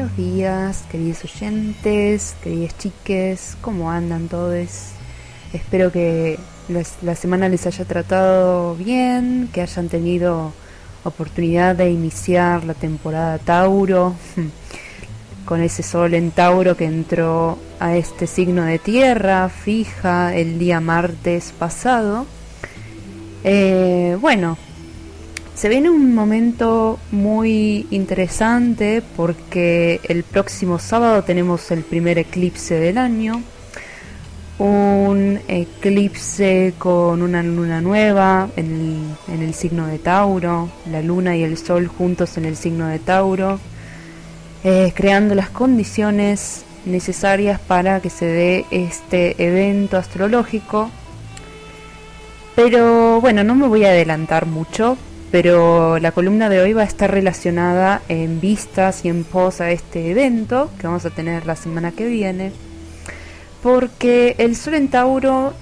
buenos días, queridos oyentes, queridas chiques, ¿cómo andan todos? Espero que la semana les haya tratado bien, que hayan tenido oportunidad de iniciar la temporada Tauro, con ese sol en Tauro que entró a este signo de tierra fija el día martes pasado. Eh, bueno, se viene un momento muy interesante porque el próximo sábado tenemos el primer eclipse del año. Un eclipse con una luna nueva en el, signo de Tauro, la luna y el sol juntos en el signo de Tauro, eh, creando las condiciones necesarias para que se dé este evento astrológico. Pero bueno, no me voy a adelantar mucho pero la columna de hoy va a estar relacionada en vistas y en pos a este evento que vamos a tener la semana que viene, porque el Sol en Tauro,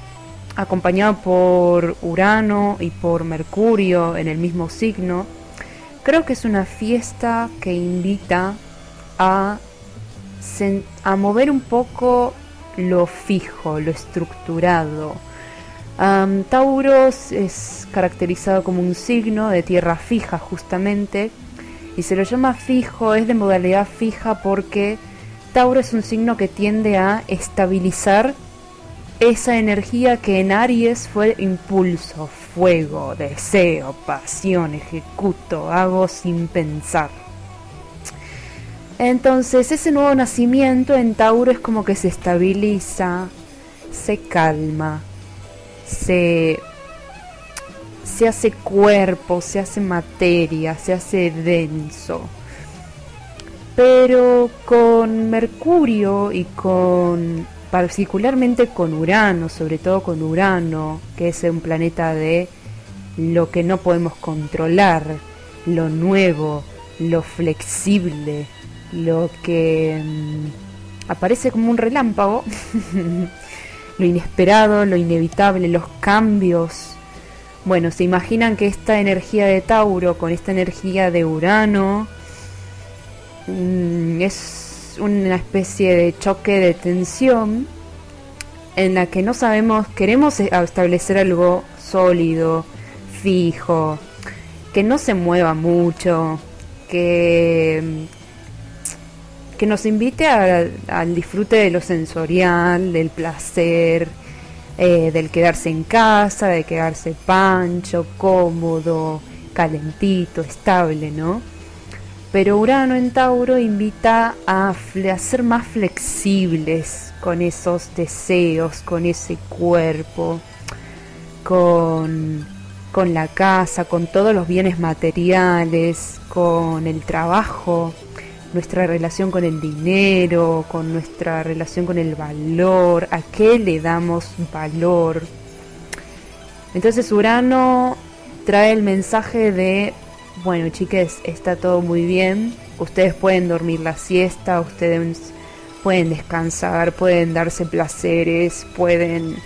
acompañado por Urano y por Mercurio en el mismo signo, creo que es una fiesta que invita a, a mover un poco lo fijo, lo estructurado, Tauros es caracterizado como un signo de tierra fija justamente y se lo llama fijo, es de modalidad fija porque Tauro es un signo que tiende a estabilizar esa energía que en Aries fue impulso, fuego, deseo, pasión, ejecuto, hago sin pensar. Entonces ese nuevo nacimiento en Tauro es como que se estabiliza, se calma, se, se hace cuerpo, se hace materia, se hace denso. Pero con Mercurio y con particularmente con Urano, sobre todo con Urano, que es un planeta de lo que no podemos controlar, lo nuevo, lo flexible, lo que mm, aparece como un relámpago, lo inesperado, lo inevitable, los cambios. Bueno, se imaginan que esta energía de Tauro con esta energía de Urano mm, es una especie de choque de tensión en la que no sabemos, queremos establecer algo sólido, fijo, que no se mueva mucho, que que nos invite al disfrute de lo sensorial, del placer, eh, del quedarse en casa, de quedarse pancho, cómodo, calentito, estable, ¿no? Pero Urano en Tauro invita a, a ser más flexibles con esos deseos, con ese cuerpo, con, con la casa, con todos los bienes materiales, con el trabajo nuestra relación con el dinero, con nuestra relación con el valor, a qué le damos valor. Entonces Urano trae el mensaje de, bueno chiques, está todo muy bien, ustedes pueden dormir la siesta, ustedes pueden descansar, pueden darse placeres, pueden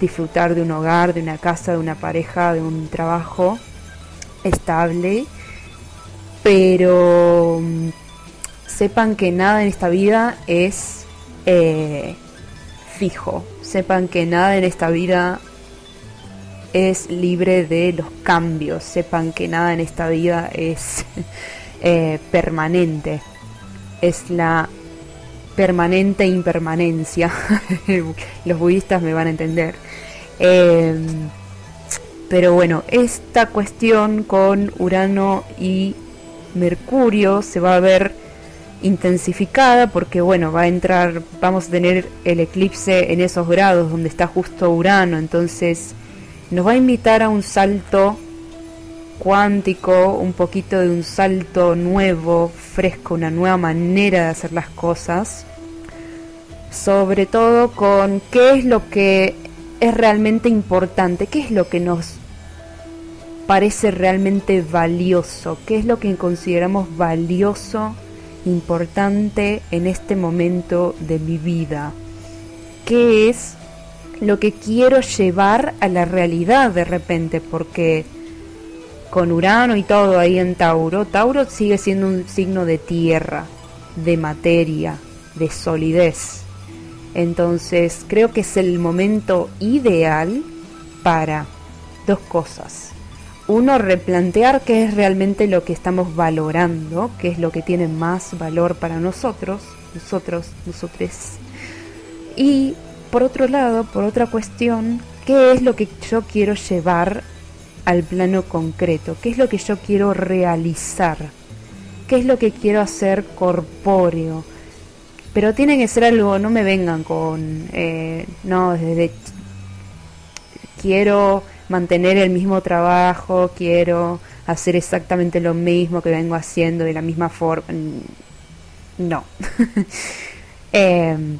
disfrutar de un hogar, de una casa, de una pareja, de un trabajo estable, pero sepan que nada en esta vida es eh, fijo, sepan que nada en esta vida es libre de los cambios, sepan que nada en esta vida es eh, permanente, es la permanente impermanencia, los budistas me van a entender. Em, pero bueno, esta cuestión con Urano y Mercurio se va a ver intensificada porque bueno, va a entrar, vamos a tener el eclipse en esos grados donde está justo Urano, entonces nos va a invitar a un salto cuántico, un poquito de un salto nuevo, fresco, una nueva manera de hacer las cosas, sobre todo con qué es lo que es realmente importante, qué es lo que nos parece realmente valioso, qué es lo que consideramos valioso importante en este momento de mi vida? ¿Qué es lo que quiero llevar a la realidad de repente? Porque con Urano y todo ahí en Tauro, Tauro sigue siendo un signo de tierra. de materia, de solidez. Entonces creo que es el momento ideal para dos cosas. Uno, replantear qué es realmente lo que estamos valorando, qué es lo que tiene más valor para nosotros, nosotros, nosotros. Y por otro lado, por otra cuestión, qué es lo que yo quiero llevar al plano concreto, qué es lo que yo quiero realizar, qué es lo que quiero hacer corpóreo. Pero tiene que ser algo, no me vengan con, eh, no, desde quiero mantener el mismo trabajo, quiero hacer exactamente lo mismo que vengo haciendo de la misma forma. No. Em,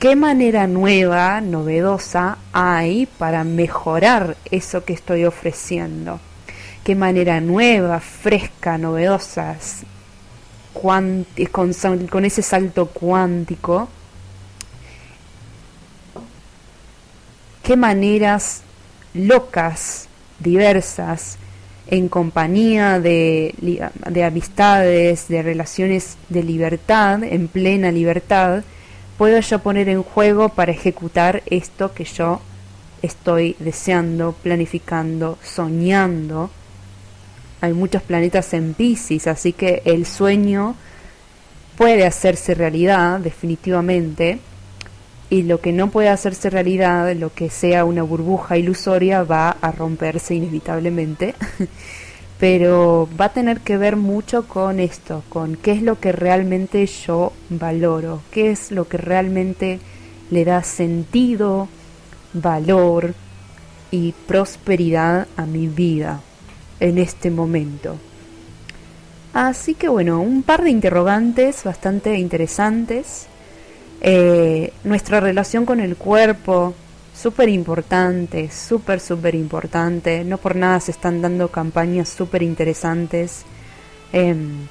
¿Qué manera nueva, novedosa hay para mejorar eso que estoy ofreciendo? ¿Qué manera nueva, fresca, novedosa, con, con ese salto cuántico? ¿Qué maneras locas, diversas, en compañía de, de, amistades, de relaciones de libertad, en plena libertad, puedo yo poner en juego para ejecutar esto que yo estoy deseando, planificando, soñando. Hay muchos planetas en Pisces, así que el sueño puede hacerse realidad definitivamente y lo que no puede hacerse realidad, lo que sea una burbuja ilusoria, va a romperse inevitablemente. Pero va a tener que ver mucho con esto, con qué es lo que realmente yo valoro, qué es lo que realmente le da sentido, valor y prosperidad a mi vida en este momento. Así que bueno, un par de interrogantes bastante interesantes eh, nuestra relación con el cuerpo, súper importante, súper, súper importante. No por nada se están dando campañas súper interesantes. Em,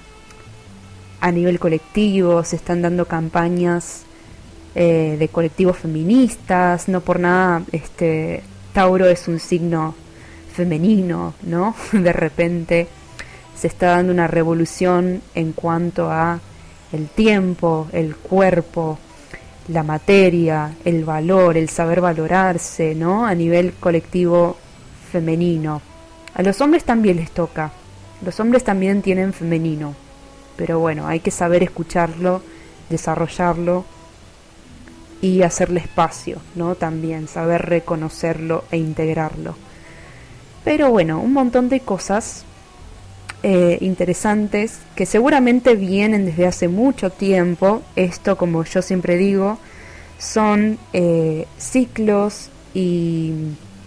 a nivel colectivo, se están dando campañas eh, de colectivos feministas. No por nada, este, Tauro es un signo femenino, ¿no? De repente se está dando una revolución en cuanto a el tiempo, el cuerpo, la materia, el valor, el saber valorarse, ¿no? A nivel colectivo femenino. A los hombres también les toca. Los hombres también tienen femenino. Pero bueno, hay que saber escucharlo, desarrollarlo y hacerle espacio, ¿no? También saber reconocerlo e integrarlo. Pero bueno, un montón de cosas eh, interesantes que seguramente vienen desde hace mucho tiempo. Esto, como yo siempre digo, son eh, ciclos y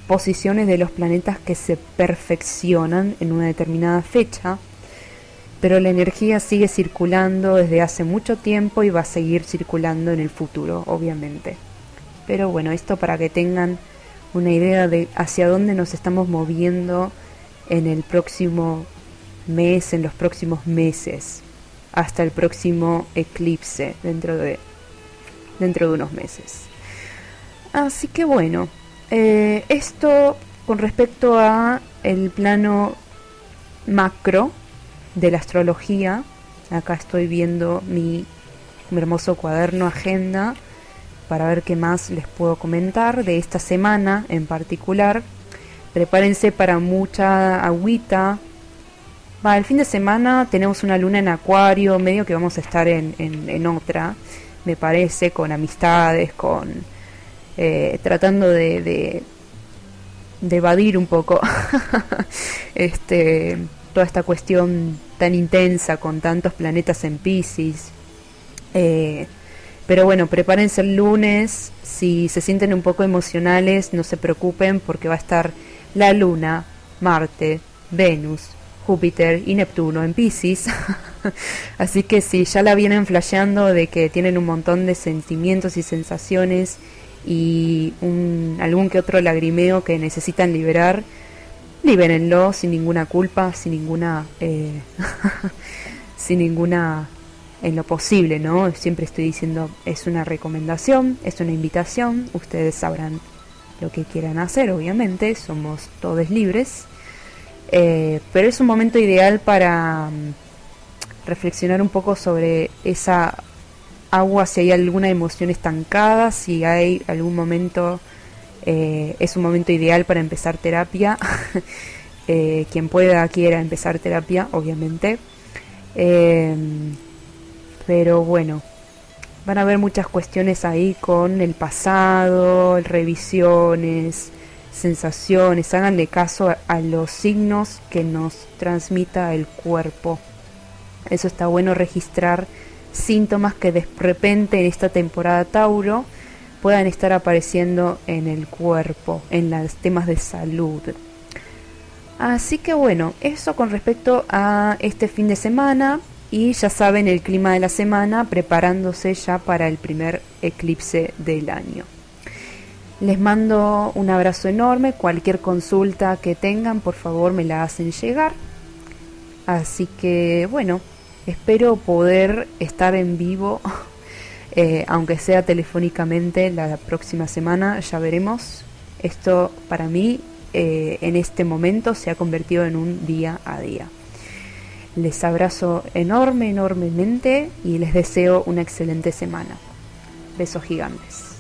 posiciones de los planetas que se perfeccionan en una determinada fecha, pero la energía sigue circulando desde hace mucho tiempo y va a seguir circulando en el futuro, obviamente. Pero bueno, esto para que tengan una idea de hacia dónde nos estamos moviendo en el próximo mes, en los próximos meses, hasta el próximo eclipse dentro de, dentro de unos meses. Así que bueno, eh, esto con respecto a el plano macro de la astrología. Acá estoy viendo mi, mi hermoso cuaderno agenda para ver qué más les puedo comentar de esta semana en particular. Prepárense para mucha agüita, Va, el fin de semana tenemos una luna en acuario, medio que vamos a estar en, en, otra, me parece, con amistades, con... Eh, tratando de, de, evadir un poco este, toda esta cuestión tan intensa con tantos planetas en Pisces. Eh, pero bueno, prepárense el lunes, si se sienten un poco emocionales, no se preocupen porque va a estar la luna, Marte, Venus, Júpiter y Neptuno en Pisces. Así que si ya la vienen flasheando de que tienen un montón de sentimientos y sensaciones y un, algún que otro lagrimeo que necesitan liberar, libérenlo sin ninguna culpa, sin ninguna, eh, sin ninguna, en lo posible, ¿no? Siempre estoy diciendo, es una recomendación, es una invitación, ustedes sabrán lo que quieran hacer, obviamente, somos todos libres. Eh, pero es un momento ideal para, reflexionar un poco sobre esa agua, si hay alguna emoción estancada, si hay algún momento, eh, es un momento ideal para empezar terapia. Eh, quien pueda, quiera empezar terapia, obviamente. Pero bueno, van a haber muchas cuestiones ahí con el pasado, revisiones, sensaciones. Háganle caso a los signos que nos transmita el cuerpo. Eso está bueno registrar síntomas que de repente en esta temporada Tauro puedan estar apareciendo en el cuerpo, en los temas de salud. Así que bueno, eso con respecto a este fin de semana y ya saben el clima de la semana preparándose ya para el primer eclipse del año. Les mando un abrazo enorme, cualquier consulta que tengan por favor me la hacen llegar. Así que bueno, Espero poder estar en vivo, eh, aunque sea telefónicamente, la próxima semana, ya veremos. Esto para mí eh, en este momento se ha convertido en un día a día. Les abrazo enorme, enormemente y les deseo una excelente semana. Besos gigantes.